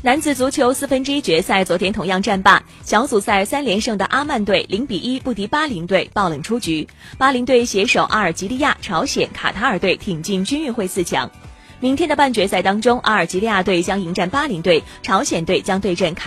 男子足球四分之一决赛昨天同样战罢小组赛三连胜的阿曼队零比一不敌巴林队爆冷出局。巴林队携手阿尔及利亚朝鲜卡塔尔队挺进军运会四强。明天的半决赛当中阿尔及利亚队将迎战巴林队朝鲜队将对阵卡